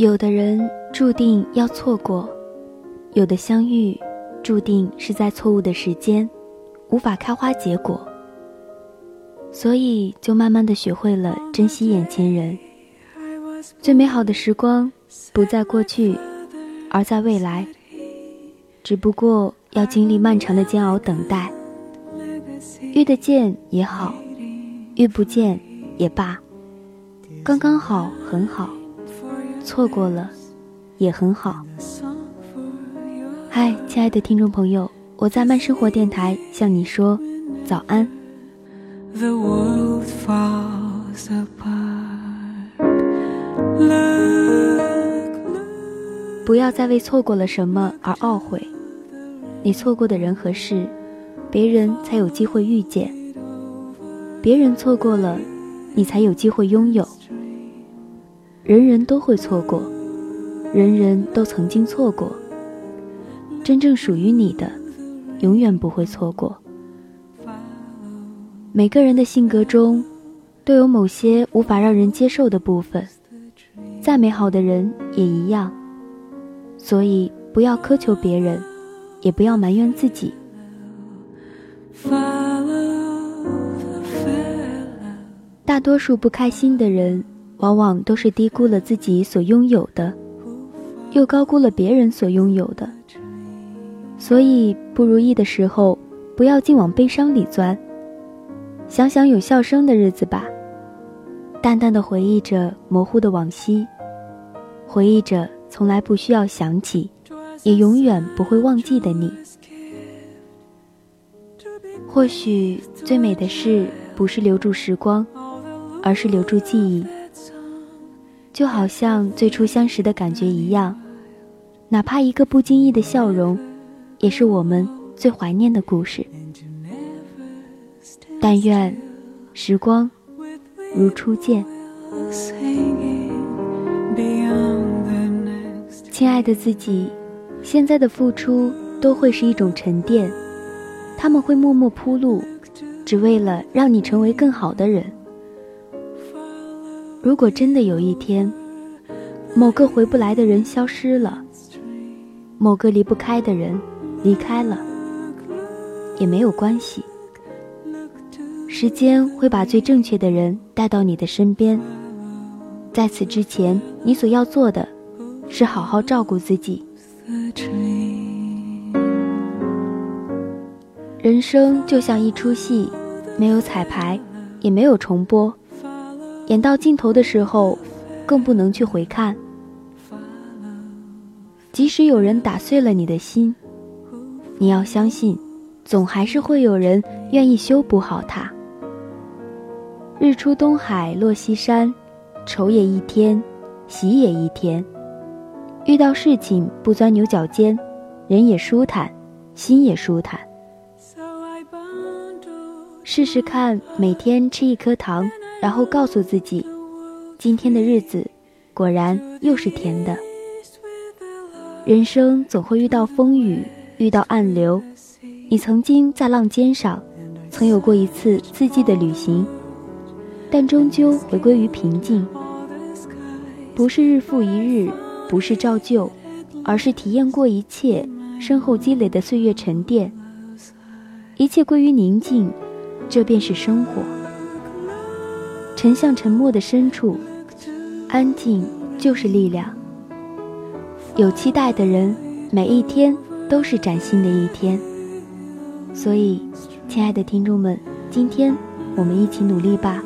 有的人注定要错过，有的相遇注定是在错误的时间，无法开花结果。所以就慢慢的学会了珍惜眼前人。最美好的时光不在过去，而在未来。只不过要经历漫长的煎熬等待。遇得见也好，遇不见也罢，刚刚好很好。错过了，也很好。嗨，亲爱的听众朋友，我在慢生活电台向你说早安。不要再为错过了什么而懊悔。你错过的人和事，别人才有机会遇见；别人错过了，你才有机会拥有。人人都会错过，人人都曾经错过。真正属于你的，永远不会错过。每个人的性格中，都有某些无法让人接受的部分，再美好的人也一样。所以，不要苛求别人，也不要埋怨自己。大多数不开心的人。往往都是低估了自己所拥有的，又高估了别人所拥有的。所以不如意的时候，不要尽往悲伤里钻，想想有笑声的日子吧，淡淡的回忆着模糊的往昔，回忆着从来不需要想起，也永远不会忘记的你。或许最美的事，不是留住时光，而是留住记忆。就好像最初相识的感觉一样，哪怕一个不经意的笑容，也是我们最怀念的故事。但愿时光如初见。亲爱的自己，现在的付出都会是一种沉淀，他们会默默铺路，只为了让你成为更好的人。如果真的有一天，某个回不来的人消失了，某个离不开的人离开了，也没有关系。时间会把最正确的人带到你的身边。在此之前，你所要做的，是好好照顾自己。人生就像一出戏，没有彩排，也没有重播。演到尽头的时候，更不能去回看。即使有人打碎了你的心，你要相信，总还是会有人愿意修补好它。日出东海落西山，愁也一天，喜也一天。遇到事情不钻牛角尖，人也舒坦，心也舒坦。试试看，每天吃一颗糖。然后告诉自己，今天的日子果然又是甜的。人生总会遇到风雨，遇到暗流。你曾经在浪尖上，曾有过一次刺激的旅行，但终究回归于平静。不是日复一日，不是照旧，而是体验过一切，身后积累的岁月沉淀，一切归于宁静，这便是生活。沉向沉默的深处，安静就是力量。有期待的人，每一天都是崭新的一天。所以，亲爱的听众们，今天我们一起努力吧。